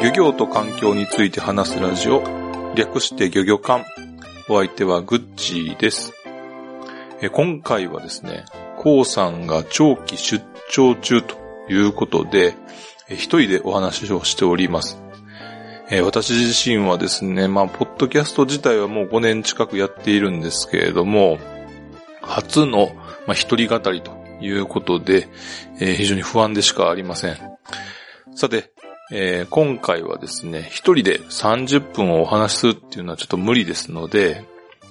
漁業と環境について話すラジオ、略して漁業館。お相手はグッチーです。え今回はですね、コウさんが長期出張中ということで、一人でお話をしております。私自身はですね、まあ、ポッドキャスト自体はもう5年近くやっているんですけれども、初の、まあ、一人語りということで、えー非常に不安でしかありません。さて、えー今回はですね、一人で30分をお話しするっていうのはちょっと無理ですので、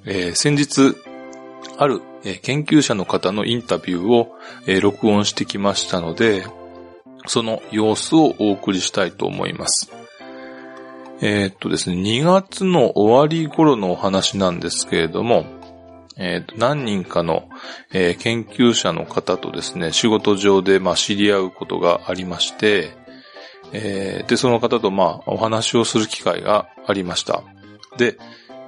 えー先日、ある、研究者の方のインタビューを、え録音してきましたので、その様子をお送りしたいと思います。えーっとですね、2月の終わり頃のお話なんですけれども、えーっと何人かの、えー研究者の方とですね、仕事上でまあ知り合うことがありまして、えーで、その方とまあお話をする機会がありました。で、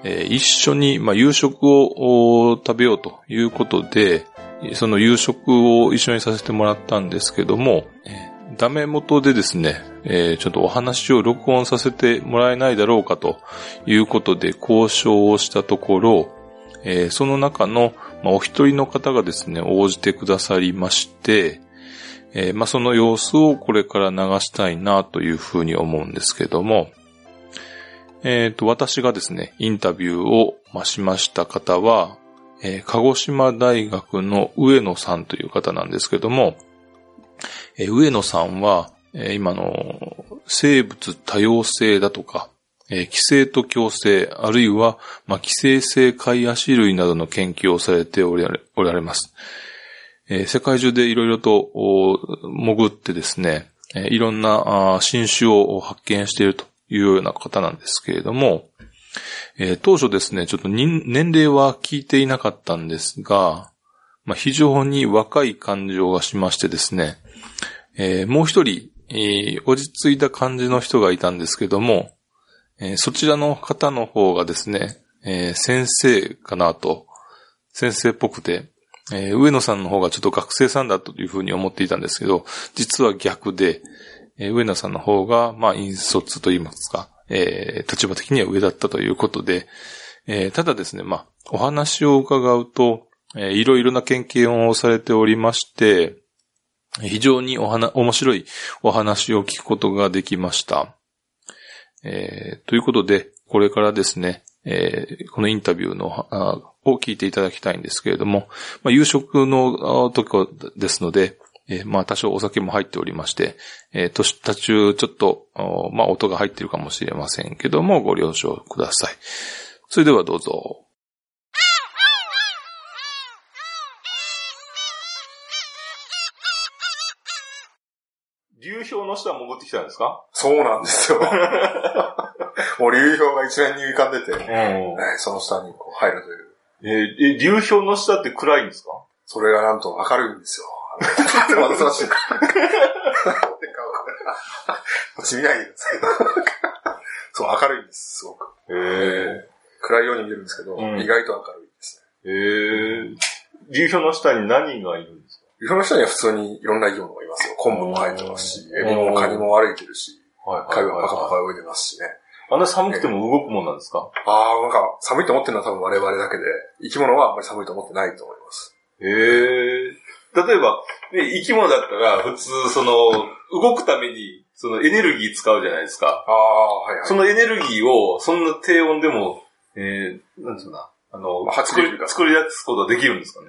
えー一緒にまあ夕食をお食べようということで、その夕食を一緒にさせてもらったんですけども、えーダメ元でですね、えーちょっとお話を録音させてもらえないだろうかということで交渉をしたところ、えーその中の、まあ、お一人の方がですね、応じてくださりまして、えーまあ、その様子をこれから流したいなというふうに思うんですけども、えっ、と、私がですね、インタビューを、しました方は、えー鹿児島大学の上野さんという方なんですけども、えー上野さんは、えー今の生物多様性だとか、えー寄生と共生、あるいは、まあ、寄生性貝足類などの研究をされておられおられます。えー世界中でいろいろと潜ってですね、えーいろんな新種を発見しているというような方なんですけれども、えー当初ですね、ちょっと年齢は聞いていなかったんですが、まあ、非常に若い感情がしましてですね、えーもう一人、えー落ち着いた感じの人がいたんですけども、えそちらの方の方がですね、え先生かなと、先生っぽくて、え上野さんの方がちょっと学生さんだというふうに思っていたんですけど、実は逆で、えー上野さんの方が、まあ、引率と言いますか、えー立場的には上だったということで、えーただですね、まあ、お話を伺うと、えーいろいろな研究をされておりまして、非常にお話、面白いお話を聞くことができました。えーということで、これからですね、えーこのインタビューのあを聞いていただきたいんですけれども、まあ、夕食の時ですので、えーまあ多少お酒も入っておりまして、えー、途途中ちょっと、あまあ音が入っているかもしれませんけども、ご了承ください。それではどうぞ。流氷の下潜ってきたんですか？そうなんですよ。もう流氷が一面に浮かんでて、うん。ねその下にこう入るという。えーえ流氷の下って暗いんですか？それがなんと明るいんですよ。まだそらしい。こっち見ないでください。そう、明るいんです、すごく。へ暗いように見えるんですけど、うん意外と明るいですね。え。へえ。流氷の下に何がいるんですか？流氷の下には普通にいろんな生き物がいますよ。昆布も生えてますし、うんエビもカニも歩いてるし、はい貝はパカパカ泳いでますしね。あんな寒くても動くもんなんですか？ああ、なんか寒いと思ってるのは多分我々だけで、生き物はあんまり寒いと思ってないと思います。へえ。例えば、ね、生き物だったら、普通、その、動くために、そのエネルギー使うじゃないですか。ああ、はいはい。そのエネルギーを、そんな低温でも、えー、なんつうのあの、まあ発作り作り出すことはできるんですかね。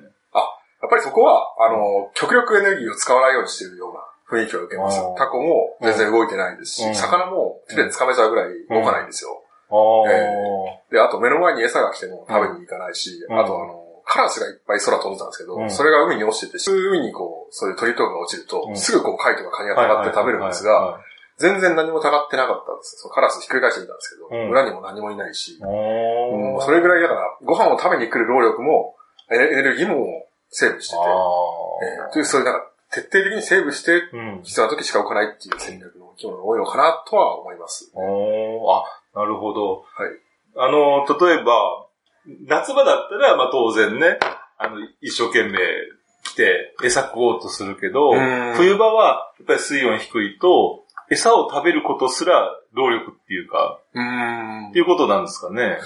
やっぱりそこは、あの、極力エネルギーを使わないようにしているような雰囲気を受けます。あー。タコも全然動いてないですし、うん。魚も手で掴めちゃうぐらい動かないんですよ。ああ、えで、あと目の前に餌が来ても食べに行かないし、うん。あとあの、カラスがいっぱい空飛んでたんですけど、うん。それが海に落ちてて、海にこう、そういう鳥とかが落ちると、うん。すぐこう貝とかカニがたがって食べるんですが、全然何もたがってなかったんですカラスひっくり返してみたんですけど、うん。裏にも何もいないし、うんそれぐらいだから、ご飯を食べに来る労力も、エネルギーもセーブしてて、あえーという、そういうなんか、徹底的にセーブして、うん。必要な時しか置かないっていう戦略の生き物が多いのかなとは思います。おー、あ、なるほど。はい。あの、例えば、夏場だったら、まあ当然ね、あの、一生懸命来て餌食おうとするけどうん、冬場はやっぱり水温低いと、餌を食べることすら労力っていうか、うっていうことなんですかね。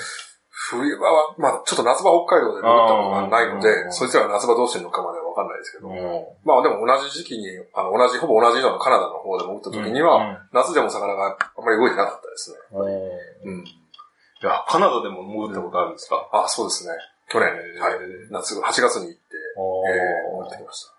冬場は、まあちょっと夏場北海道で潜ったことがないので、そいつらが夏場どうしてるのかまではわかんないですけど、うん。まあでも同じ時期に、あの、同じ、ほぼ同じようなカナダの方で潜った時には、夏でも魚があんまり動いてなかったですね。うん。うん。いや、カナダでも潜ったことあるんですか、あ、そうですね。去年、はい。夏、8月に行って、えー、潜ってきました。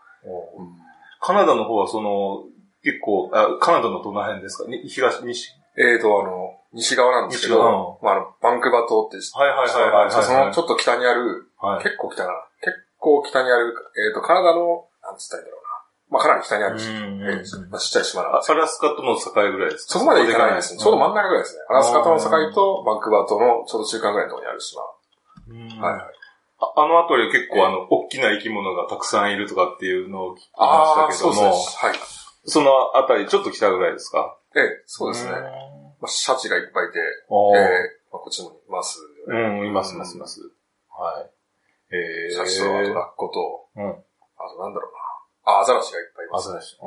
カナダの方はその、結構、あカナダのどの辺ですか？に東、西？えーと、あの、西側なんですけど、まあ、あの、バンクーバー島ってはいはいはいはいはいそのちょっと北にある、はい。結構北かな。結構北にある、えーと、カナダの、なんつったらいいんだろうな。まあ、かなり北にあるし、まあ、ちっちゃい島なんですあアラスカとの境ぐらいですか？そこまで行かないですね。ちょうど真ん中。中ぐらいですね。アラスカとの境とバンクーバー島のちょうど中間ぐらいのところにある島。うんはいはい。ああの辺り結構あの、大きな生き物がたくさんいるとかっていうのを聞きました。けども、はい。その辺りちょっと北ぐらいですか？ええ、そうですね。んまあ、シャチがいっぱいいて、ええまあ、こっちにもいます。うん、いますいますいます。はい。えー。シャチと、あとラッコと、うん。あとなんだろうな。あ、アザラシがいっぱいいます。アザラシ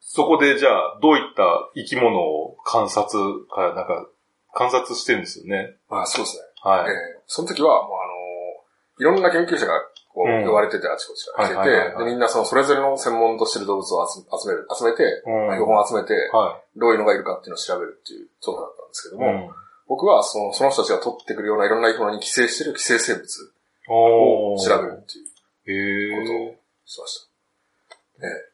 そこでじゃあ、どういった生き物を観察か、なんか、観察してるんですよね。まあ、そうですね。はい。ええその時は、もうあのいろんな研究者が、こう、うん呼ばれてて、あちこちから来てて、でみんなその、それぞれの専門としてる動物を集集める、集めて、うん標本を集めて、はどういうのがいるかっていうのを調べるっていう調査だったんですけどい。も、僕はそのその人たちが取ってくるようないろんな生き物に寄生してる寄生生物を調べるっていうへことーをしました。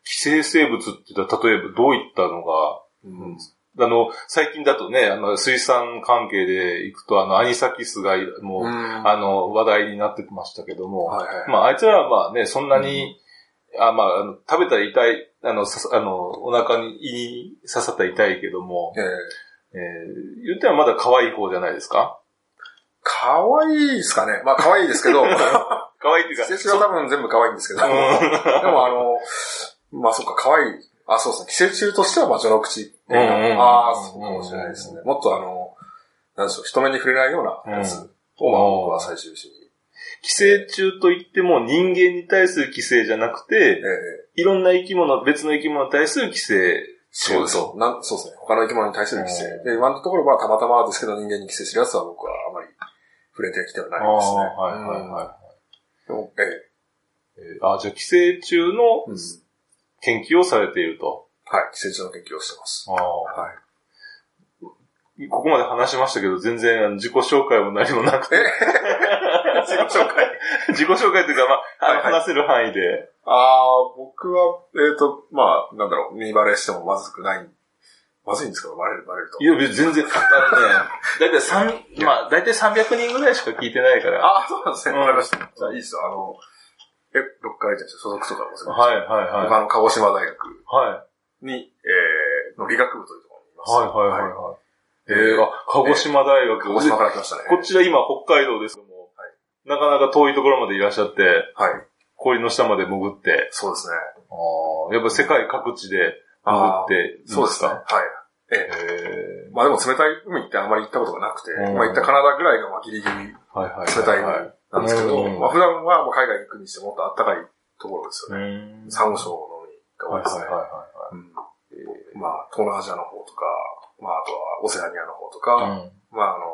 寄生生物って言ったら、例えばどういったのが、うん。あの、最近だとね、あの、水産関係で行くと、あの、アニサキスが、もう、あの、話題になってましたけども、はいはい。まあ、あいつらはまあね、そんなに、あまああの、食べたら痛い、あの、ささあの、お腹に胃に刺さったら痛いけども、ええ。えー、言ってはまだ可愛い方じゃないですか？可愛いですかね？まあ可愛いですけど、可愛いっていうか、寄生虫は多分全部可愛いんですけど、うん でもあの、まあそっか、可愛い。あ、そうですね。寄生虫としては、まあ、序の口っていうか。うんうんああ、そうかもしれないですね。もっとあの、なんでしょう、人目に触れないようなやつを、まあ僕は最終的に。寄生虫といっても人間に対する寄生じゃなくて、ええいろんな生き物、別の生き物に対する寄生そうですと。なんそうですね。他の生き物に対する寄生うん。で、今のところはたまたまですけど人間に寄生するやつは僕はあまり触れてきてはないですね。はいはいはでもええあ、じゃあ寄生虫のうん研究をされていると。はい。寄生虫の研究をしてます。あはい。ここまで話しましたけど、全然自己紹介も何もなくて。自己紹介。自己紹介というか、まあ、はいはい話せる範囲で。ああ、僕は、えっ、と、まあ、なんだろう、見バレしてもまずくない。まずいんですけど、バレる、バレると。いや、別に全然、あのね、だいたい三まあ、だいたい300人ぐらいしか聞いてないから。ああ、そうなんですね。うんわかりました。じゃあ、いいですよ。あの、え、どっから言ってんですか所属とかもするはい、はい、はい。僕あの、鹿児島大学はい。に、えー、の理学部というところにいます。はい、はい、はい。はいええーー、あ、鹿児島大学。鹿児島から来ましたね。こちら今北海道ですけども、はいなかなか遠いところまでいらっしゃって、はい。氷の下まで潜って、そうですね。あーやっぱ世界各地で潜ってるんですか？そうですね。はい。えへえまあでも冷たい海ってあんまり行ったことがなくて、うんまあ行ったカナダぐらいがまあギリギリ。冷たい海なんですけど、うんまあ普段はもう海外に行くにしてもっと暖かいところですようね。ん。サンゴ礁の海が多はいいですね。はいはいはうんまあ、東南アジアの方とか、まあ、あとはオセアニアの方とか。まあ、あの、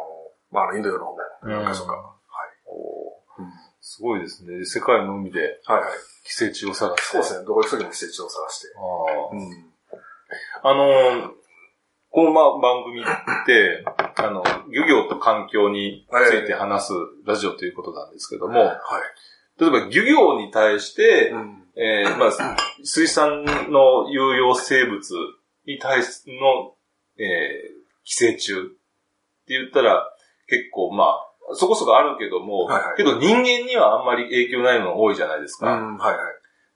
まあ、あのインド洋の方も何か所か。うんはい。すごいですね。世界の海ではいはい。寄生虫を探して。そうですね。どこ行くときも施設を探して。あーうん。あのーこのまあ番組って、あの、漁業と環境について話すラジオということなんですけども、はい。例えば漁業に対して、うん。えーまあ、水産の有用生物に対しての、えー寄生虫って言ったら、結構まあ、そこそこあるけども、はいはいけど人間にはあんまり影響ないのが多いじゃないですか。うん、はいはい。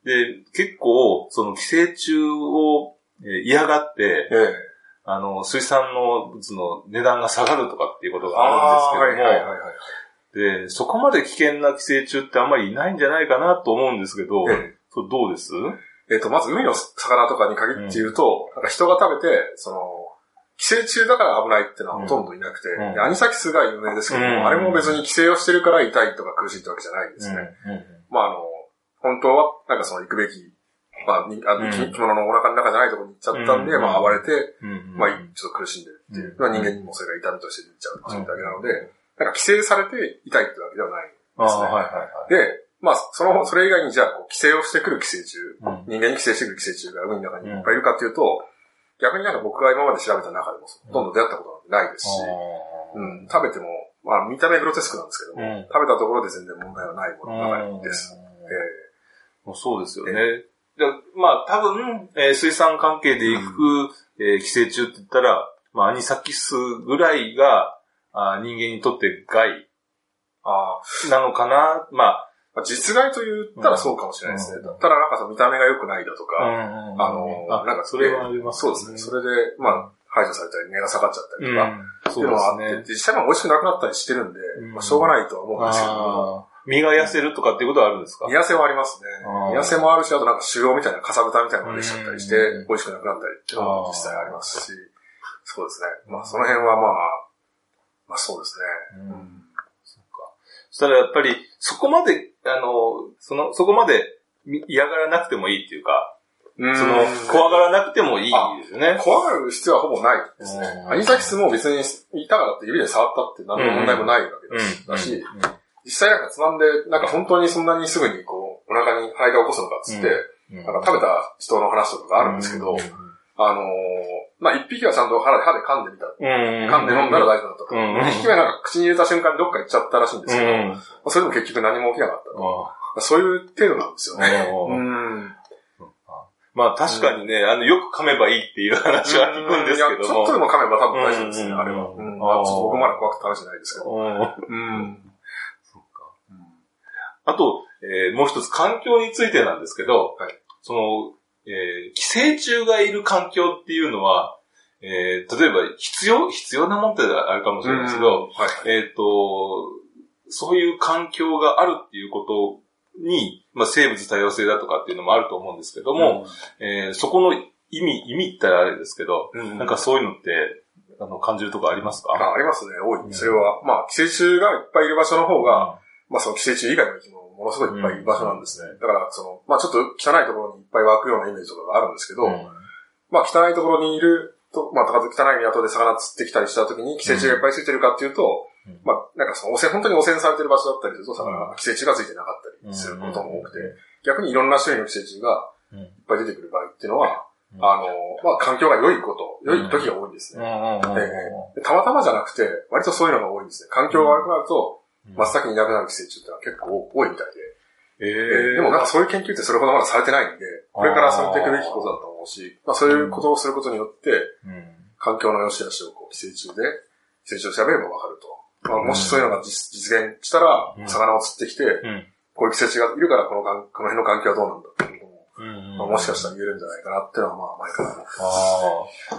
で、結構、その寄生虫をえー嫌がって、ええあの、水産の物の値段が下がるとかっていうことがあるんですけども、はいはいはいはい。で、そこまで危険な寄生虫ってあんまりいないんじゃないかなと思うんですけど、えどうです？ええっ、と、まず海の魚とかに限って言うと、なん。か人が食べて、その、寄生虫だから危ないっていうのはほとんどいなくて、うん。でアニサキスが有名ですけども、うん。あれも別に寄生をしてるから痛いとか苦しいってわけじゃないんですね。まああの、本当は、なんかその行くべき、まあ、にあき物のお腹の中じゃないところに行っちゃったんで、うんまあ暴れて、うんまあちょっと苦しんでるっていう。うん。まあ人間にもそれが痛みとして出ちゃうっていうだけなので、なん。か寄生されて痛いってわけではない。ああ、はいはいはい。で、まあ、その、それ以外にじゃあ、こう寄生をしてくる寄生虫、うん。人間に寄生してくる寄生虫が海の中にいっぱいいるかっていうと、逆になんか僕が今まで調べた中でも、ほとんど出会ったことなんてないですし、うん、食べても、まあ見た目グロテスクなんですけども、うん。食べたところで全然問題はないものばかりです。えもうそうですよね。でまあ多分、えー水産関係で行く、えー寄生虫って言ったら、まあアニサキスぐらいが、あー人間にとって害あなのかな。まあ、まあ、実害と言ったらそうかもしれないですね。うん。ただなんかその見た目が良くないだとか、ああの、なんかそれはありますそうですね。それで、まあ、排除されたり、値が下がっちゃったりとか、うん、そいうですね。実際も美味しくなくなったりしてるんで、うん。まあ、しょうがないとは思うんですけど身が痩せるとかっていうことはあるんですか？見痩せはありますね。痩せもあるし、あとなんか腫瘍みたいな、かさぶたみたいなのができちゃったりしてうん、美味しくなくなったりっていうのも実際ありますし、そうですね。まあその辺はまあ、まあそうですね。うん。そっか。そしたらやっぱり、そこまで、あの、その、そこまでみ嫌がらなくてもいいっていうか、うん。その、怖がらなくてもいいですよね。怖がる必要はほぼないですね。う。ん。アニサキスも別にいたからって指で触ったって何の問題もないわけ。だし、うん実際なんかつまんで、なんか本当にそんなにすぐにこう、お腹に肺が起こすのかっつって、うんなんか食べた人の話とかがあるんですけど、あのー、まあ、一匹はちゃんと歯で歯で噛んでみた。うん。噛んで飲んだら大丈夫だったと。うん二匹目はなんか口に入れた瞬間にどっか行っちゃったらしいんですけど、まうん。あそれでも結局何も起きなかったと。あそういう程度なんですよね。まあ確かにね、あの、よく噛めばいいっていう話は聞くんですけいやども。ちょっとでも噛めば多分大丈夫ですね、うんあれは。あちょっと僕まだ怖くて試してないですけど。うんうん。あと、えーもう一つ環境についてなんですけど、はい。その、えー寄生虫がいる環境っていうのは、えー例えば必要必要なもんってあるかもしれないですけど、はい。えっ、と、そういう環境があるっていうことに、まあ、生物多様性だとかっていうのもあると思うんですけども、えーそこの意味、意味ってあれですけど、うん、なんかそういうのって、あの、感じるとこありますか？あありますね、多い。それは、まあ、寄生虫がいっぱいいる場所の方が、まあその寄生虫以外の生き物もものすごいいっぱいいる場所なんですね。だから、その、まあちょっと汚いところにいっぱい湧くようなイメージとかがあるんですけど、うんまあ汚いところにいると、まあ汚い港で魚釣ってきたりした時に寄生虫がいっぱいついてるかっていうと、うんまあなんかその汚染、本当に汚染されてる場所だったりすると、魚が寄生虫がついてなかったりすることも多くて、逆にいろんな種類の寄生虫がうんいっぱい出てくる場合っていうのは、うんあの、まあ環境が良いこと、良い時が多いんですね。たまたまじゃなくて、割とそういうのが多いんですね。環境が悪くなると、真っ先にいなくなる寄生虫ってのは結構多いみたいで。ええでもなんかそういう研究ってそれほどまだされてないんで、これからされていくべきことだと思うし、まあそういうことをすることによって、うん。環境の良し悪しをこう寄生虫で、寄生虫を調べればわかると。まあもしそういうのが実実現したらう、ん。魚を釣ってきて、うん。こういう寄生虫がいるからこのこの辺の環境はどうなんだっていうことも、うんまあもしかしたら言えるんじゃないかなっていうのはまあ前から。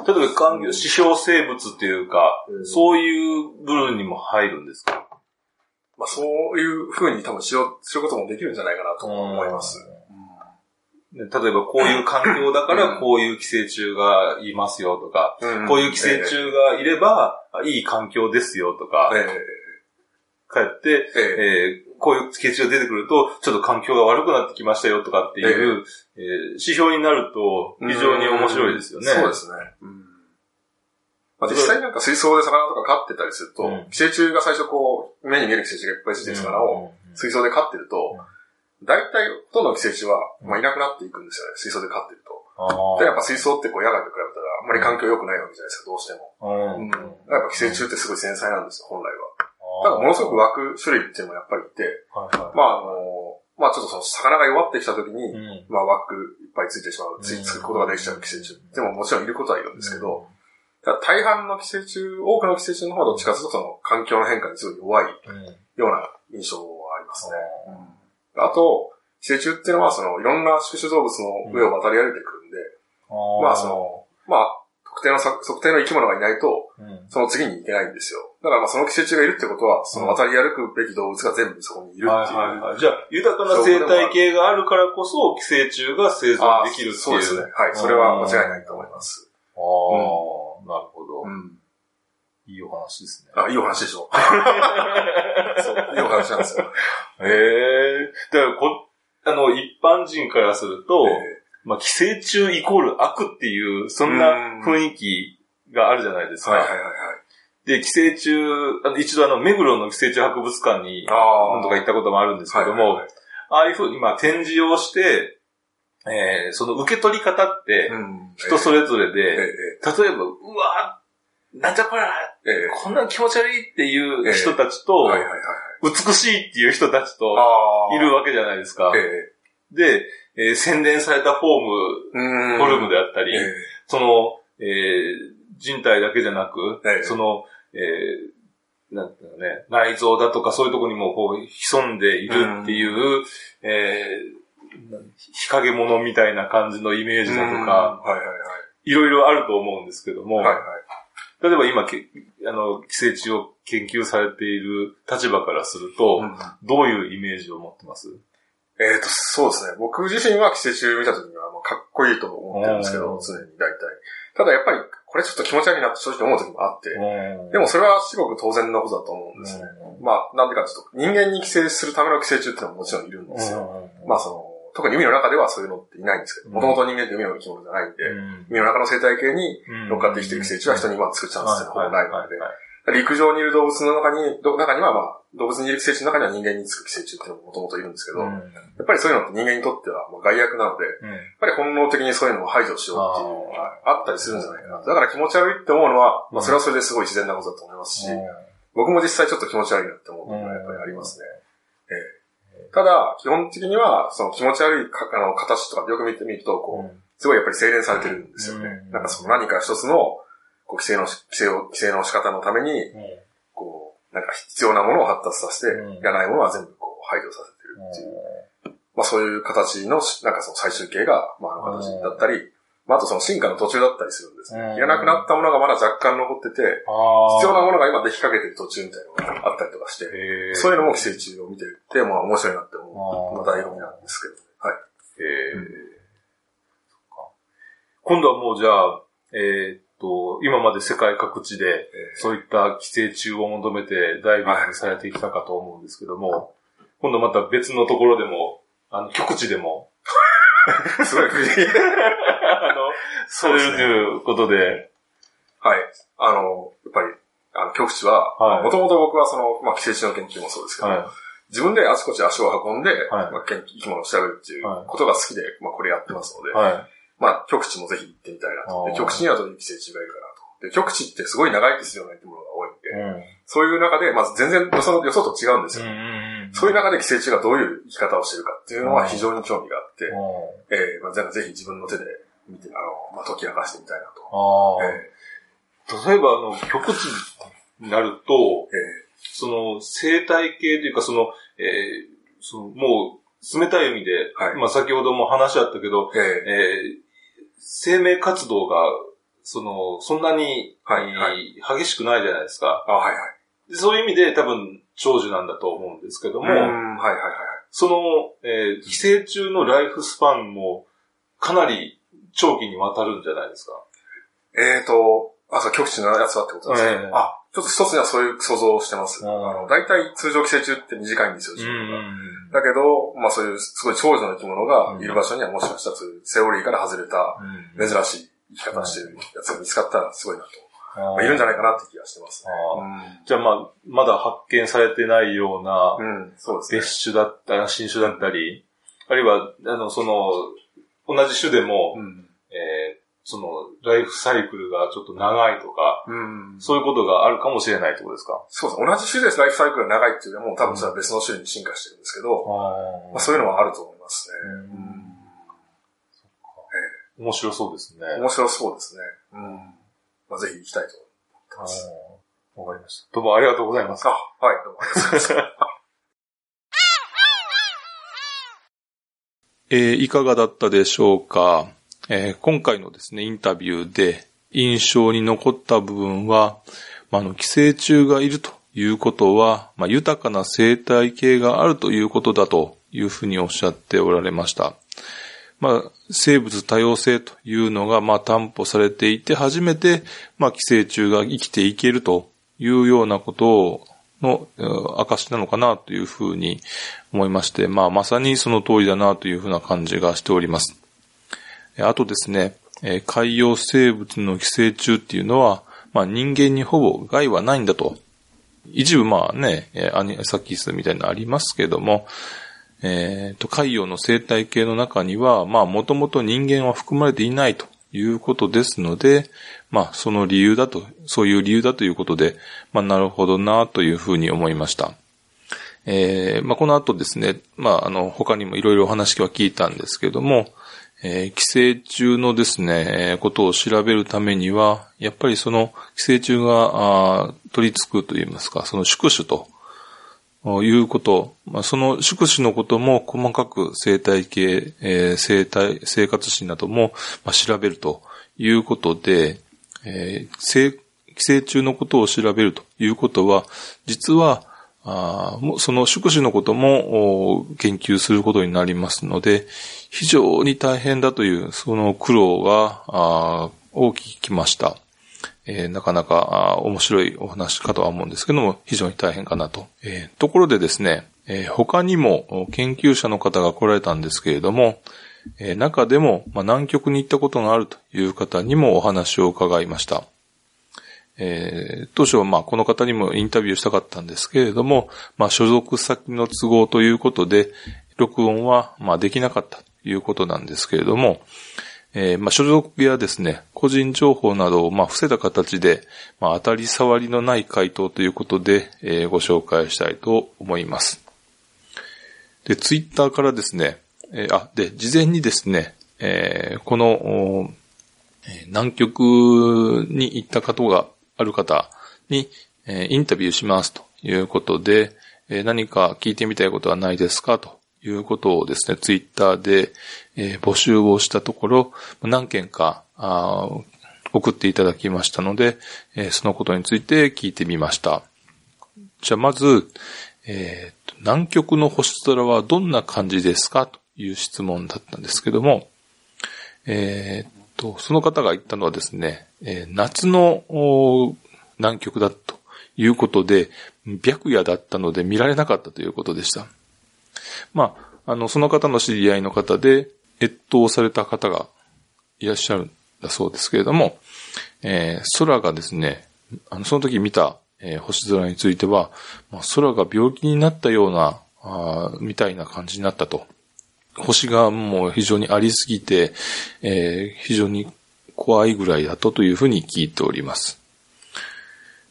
思。例えば環境、指標生物っていうか、うん。そういう部分にも入るんですか？まあそういう風に多分しよう、することもできるんじゃないかなと思います。ね例えばこういう環境だかうん。らこういう寄生虫がいますよとか、うん。こういう寄生虫がいればいい環境ですよとかえ、え。帰って、ええ。ええーこういう寄生虫が出てくると、ちょっと環境が悪くなってきましたよとかっていう、えー指標になると非常に面白いですよね。そうですね。うんまあ、実際なんか水槽で魚とか飼ってたりすると、うん寄生虫が最初こう、目に見える寄生虫がいっぱいついてる魚を水槽で飼ってると、大体ほとんどの寄生虫は、まあ、いなくなっていくんですよね、水槽で飼ってると。あで、やっぱ水槽ってこう野外と比べたらあんまり環境良くないわけじゃないですか、どうしても。あ、うんうん。やっぱ寄生虫ってすごい繊細なんですよ、本来は。だからものすごく湧く種類っていうのもやっぱりいて、はいはいまああの、まあちょっとその魚が弱ってきた時に、うんまあ湧く、いっぱいついてしまう、ついつくことができちゃう寄生虫。でももちろんいることはいるんですけど、ただ大半の寄生虫、多くの寄生虫の方がどっちかというとその環境の変化にすごい弱いうんような印象はありますね。あと、寄生虫っていうのはそのいろんな宿主動物の上を渡り歩いてくるんで、まあその、まあ、特定のさ、特定の生き物がいないと、うん。その次に行けないんですよ。だからまあその寄生虫がいるってことは、その渡り歩くべき動物が全部そこにいるっていう。はいはいはい。じゃあ、豊かな生態系があるからこそ、寄生虫が生存あできるっていう。そうですね。はい。それは間違いないと思います。ああ。うん。いいお話ですね。あ、いいお話でしょ。そう、いいお話なんですよ。へえ。だからこ、あの、一般人からすると、えまあ、寄生虫イコール悪っていう、そんな雰囲気があるじゃないですか。ーはいはいはいはい。で、寄生虫、あの一度あの、目黒の寄生虫博物館に、あ何とか行ったこともあるんですけども、はいはいはいああいうふうに、まあ、展示をして、えーその受け取り方って、うん人それぞれええで、例えば、うわなんじゃこら、えええこんな気持ち悪いっていう人たちと。美しいっていう人たちと、あいるわけじゃないですか。ええ。で、えー洗練されたフォーム、うん。フォルムであったり、ええ。その、えー人体だけじゃなく、ええ。その、えーなんていうのね、内臓だとかそういうところにもこう潜んでいるっていう、えー日陰者みたいな感じのイメージだとか、うん。はいはいはい。いろいろあると思うんですけども、はいはい。例えば今け、あの、寄生虫を研究されている立場からすると、うんどういうイメージを持ってます？えっ、と、そうですね。僕自身は寄生虫見た時には、まあ、かっこいいと思ってるんですけど、うん常に大体。ただやっぱり、これちょっと気持ち悪いなって正直思う時もあって、ででもそれはすごく当然のことだと思うんですね。まあ、なんでかちょっと人間に寄生するための寄生虫っていうのはもちろんいるんですよ。まあその、特に海の中ではそういうのっていないんですけど、うん。もともと人間って海の生き物じゃないんで、海の中の生態系に乗っかってきてる寄生虫は人にまあ作るチャンスっていうのはほぼないので、陸上にいる動物の中に、ど中にはまあ、動物にいる寄生虫の中には人間につく寄生虫っていうのももともといるんですけど、やっぱりそういうのって人間にとってはもう害悪なので、やっぱり本能的にそういうのを排除しようっていうのがあったりするんじゃないかな。だから気持ち悪いって思うのは、まあそれはそれですごい自然なことだと思いますし、僕も実際ちょっと気持ち悪いなって思うのがやっぱりありますね。ええただ、基本的には、その気持ち悪いかあの形とかよく見てみると、こう、すごいやっぱり精錬されてるんですよね。うん。なんかその何か一つの、こう、規制の、規制を、規制の仕方のために、こう、なんか必要なものを発達させて、うん。いらないものは全部こう排除させてるっていう。まあそういう形の、なんかその最終形が、まああの形だったり、まああとその進化の途中だったりするんです。うん。ね。いらなくなったものがまだ若干残ってて、必要なものが今できかけてる途中みたいなのがあったりとかして、そういうのも寄生虫を見てるって、まあ面白いなって思う。まあ醍醐味なんですけど。ね。はい。へー。そっか。今度はもうじゃあ、えーっと、今まで世界各地で、えそういった寄生虫を求めてダイビングされてきたかと思うんですけども、今度また別のところでも、あの、極地でも、ー すごい されるということで、はい。あの、やっぱり、あの、極地は、はいもともと僕はその、まあ、寄生虫の研究もそうですけど、は自分であちこち足を運んで、はいまあ、生き物を調べるっていうはいことが好きで、まあ、これやってますので、い。はい。まあ、極地もぜひ行ってみたいなと。あーで極地にはどういう寄生虫がいるかなと。で極地ってすごい長生きするような生き物が多いんで、うんそういう中で、まず全然よその、よそと違うんですよ。そういう中で寄生虫がどういう生き方をしているかっていうのは非常に興味があって、えーまあ、ぜぜひ自分の手で見て、あの、まあ、解き明かしてみたいなと。え例えば、あの、極地になると、ーえその生態系というか、その、えーそのもう冷たい海で、はいまあ先ほども話あったけど、ーええー生命活動が、その、そんなに、はいは激しくないじゃないですか。ーあ、はいはい。でそういう意味で多分長寿なんだと思うんですけども、はいはいはい。その、えー寄生虫のライフスパンもかなり長期にわたるんじゃないですか？えーと、あ、そう、極地のやつはってことですか、ええあ、ちょっと一つにはそういう想像をしてます。うんあの、大体通常寄生虫って短いんですよ、寿命が。んだけど、まあそういうすごい長寿の生き物がいる場所にはもしかしたらそういうセオリーから外れた珍しい生き方をしているやつが見つかったらすごいなと。まあ、いるんじゃないかなって気がしてますね。じゃあまあ、まだ発見されてないようなうん、うん、そうですね。別種だったり、新種だったり、あるいは、あの、その、同じ種でも、うん。えーその、ライフサイクルがちょっと長いとか、うん。そういうことがあるかもしれないってことですか？そうです。同じ種でライフサイクルが長いっていうのはもう多分それは別の種に進化してるんですけど、まあ、そういうのはあると思いますね。面白そうですね。面白そうですね。うん。まあ、ぜひ行きたいと思ってます。わかりました。どうもありがとうございます。あ、はい、どうもありがとうございます。えーいかがだったでしょうか、えー今回のですね、インタビューで、印象に残った部分は、まあ、あの、寄生虫がいるということは、まあ、豊かな生態系があるということだというふうにおっしゃっておられました。まあ、生物多様性というのが、まあ、担保されていて、初めて、まあ、寄生虫が生きていけるというようなことを、の証なのかなというふうに思いまして、まあ、まさにその通りだなというふうな感じがしております。あとですね、海洋生物の寄生虫っていうのは、まあ、人間にほぼ害はないんだと。一部まあね、アニサキスみたいなのありますけども、えっ、ー、と、海洋の生態系の中には、まあ、もともと人間は含まれていないということですので、まあ、その理由だと、そういう理由だということで、まあ、なるほどな、というふうに思いました。えー、まあ、この後ですね、まあ、あの、他にもいろいろお話は聞いたんですけども、えー、寄生虫のですね、えことを調べるためには、やっぱりその寄生虫があ取り付くといいますか、その宿主ということ、まあ、その宿主のことも細かく生態系、えー、生態、生活史なども、まあ、調べるということで、えー、寄生虫のことを調べるということは、実は、あその宿主のことも研究することになりますので、非常に大変だという、その苦労が大きくきました。えー、なかなか面白いお話かとは思うんですけども、非常に大変かなと。えー、ところでですね、えー、他にも研究者の方が来られたんですけれども、え中でも、まあ、南極に行ったことがあるという方にもお話を伺いました。えー、当初はまあこの方にもインタビューしたかったんですけれども、まあ所属先の都合ということで、録音はまあできなかったということなんですけれども、えー、まあ、所属やですね、個人情報などを、まあ、伏せた形で、まあ、当たり障りのない回答ということで、えー、ご紹介したいと思います。で、ツイッターからですね、えー、あ、で、事前にですね、えー、この、南極に行った方がある方に、え、インタビューしますということで、え、何か聞いてみたいことはないですかということをですね、ツイッターで、え、募集をしたところ、何件か送っていただきましたので、え、そのことについて聞いてみました。じゃあまず、えー、南極の星空はどんな感じですかという質問だったんですけども、えー、と、その方が言ったのはですね、えー、夏の南極だということで、白夜だったので見られなかったということでした。まあ、あの、その方の知り合いの方で、越冬された方がいらっしゃるんだそうですけれども、えー、空がですね、あの、その時見た、えー、星空については、まあ、空が病気になったような、あみたいな感じになったと。星がもう非常にありすぎて、えー、非常に怖いぐらいだとというふうに聞いております。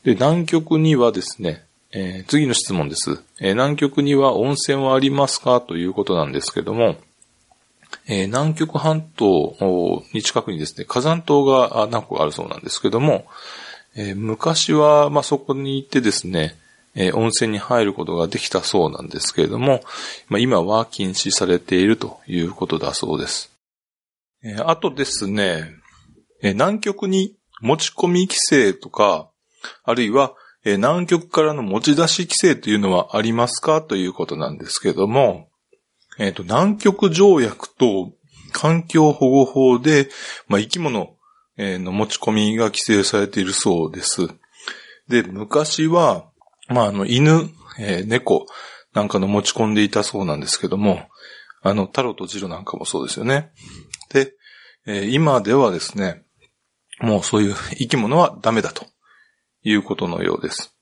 で、南極にはですね、えー、次の質問です、えー、南極には温泉はありますかということなんですけども、えー、南極半島に近くにですね、火山島が何個あるそうなんですけども、え昔は、まあ、そこに行ってですね、え温泉に入ることができたそうなんですけれども、まあ、今は禁止されているということだそうです。えあとですね、え南極に持ち込み規制とか、あるいはえー、南極からの持ち出し規制というのはありますかということなんですけれども、えっ、と、南極条約と環境保護法で、まあ、生き物の持ち込みが規制されているそうです。で、昔は、まあ、あの、犬、えー、猫なんかの持ち込んでいたそうなんですけども、あの、タロとジロなんかもそうですよね。で、えー、今ではですね、もうそういう生き物はダメだと。いうことのようです。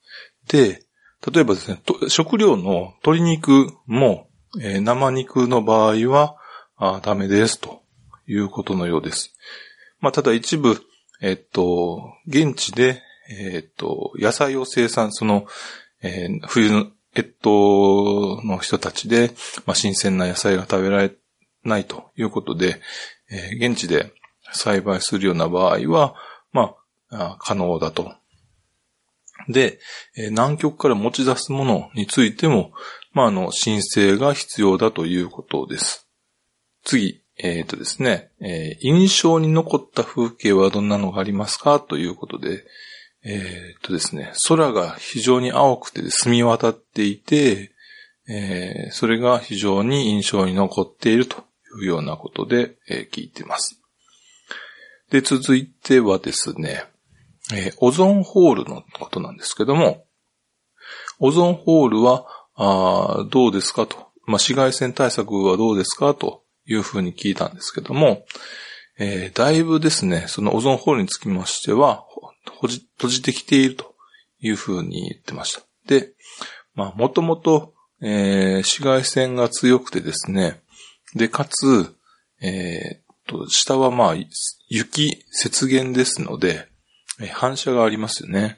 で、例えばですね、食料の鶏肉も、えー、生肉の場合はあダメですということのようです。まあ、ただ一部、えっと、現地で、えっと、野菜を生産、その、えー、冬の、えっと、の人たちで、まあ、新鮮な野菜が食べられないということで、えー、現地で栽培するような場合は、まあ、可能だとで、え南極から持ち出すものについても、まあ、あの、申請が必要だということです。次、えっ、ー、とですね、えー、印象に残った風景はどんなのがありますか？ということで、えっ、とですね、空が非常に青くて澄み渡っていて、えー、それが非常に印象に残っているというようなことで、えー、聞いています。で、続いてはですね、えー、オゾンホールのことなんですけども、オゾンホールは、あどうですかと、まあ、紫外線対策はどうですかというふうに聞いたんですけども、えー、だいぶですね、そのオゾンホールにつきましては、閉じ閉じてきているというふうに言ってました。で、まあ、もともと、えー、紫外線が強くてですね、で、かつ、えー、と、下はまあ、雪、雪原ですので、反射がありますよね。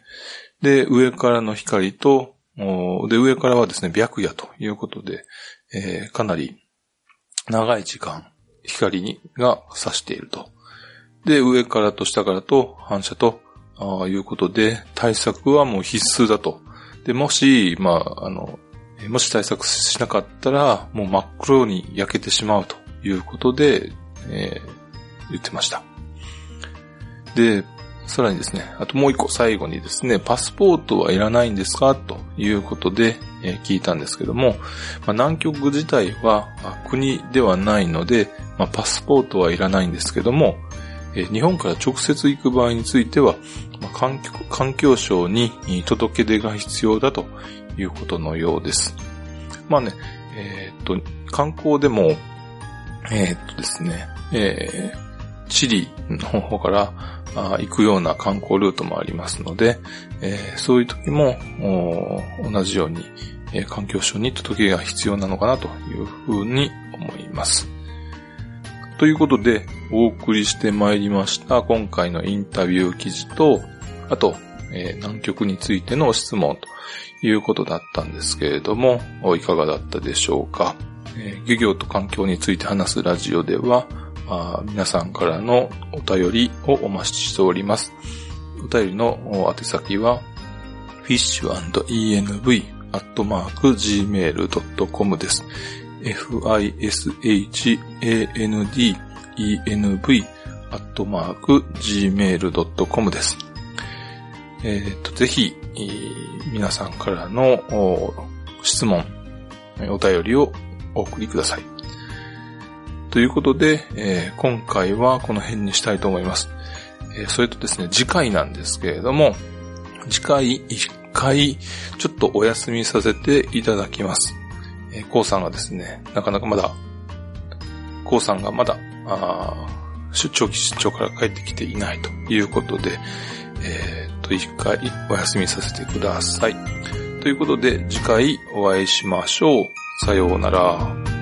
で、上からの光と、で、上からはですね、白夜ということで、えー、かなり長い時間、光にが差していると。で、上からと下からと反射と、あいうことで、対策はもう必須だと。で、もし、まあ、あの、もし対策しなかったら、もう真っ黒に焼けてしまうということで、えー、言ってました。で、さらにですね、あともう一個最後にですね、パスポートはいらないんですか？ということで、えー、聞いたんですけども、まあ、南極自体は国ではないので、まあ、パスポートはいらないんですけども、日本から直接行く場合については、ま、環境環境省に届け出が必要だということのようです。まあね、えー、っと、観光でも、えー、っとですね、えー、チリの方から行くような観光ルートもありますので、えー、そういう時も同じように、え、環境省に届けが必要なのかなというふうに思います。ということで、お送りしてまいりました今回のインタビュー記事と、あと、えー、南極についての質問ということだったんですけれども、いかがだったでしょうか？えー、漁業と環境について話すラジオでは、あ皆さんからのお便りをお待ちしております。お便りの宛先は、fish&env.gmail.com です。Fishandenv アットマーク gmail.com です。えっ、ー、と、ぜひ、皆さんからの質問、お便りをお送りください。ということで、えー、今回はこの辺にしたいと思います。え、それとですね、次回なんですけれども、次回一回ちょっとお休みさせていただきます。えー、コウさんがですね、なかなかまだ、コウさんがまだ、あ出張期出張から帰ってきていないということで、えー、と、一回お休みさせてください。ということで、次回お会いしましょう。さようなら。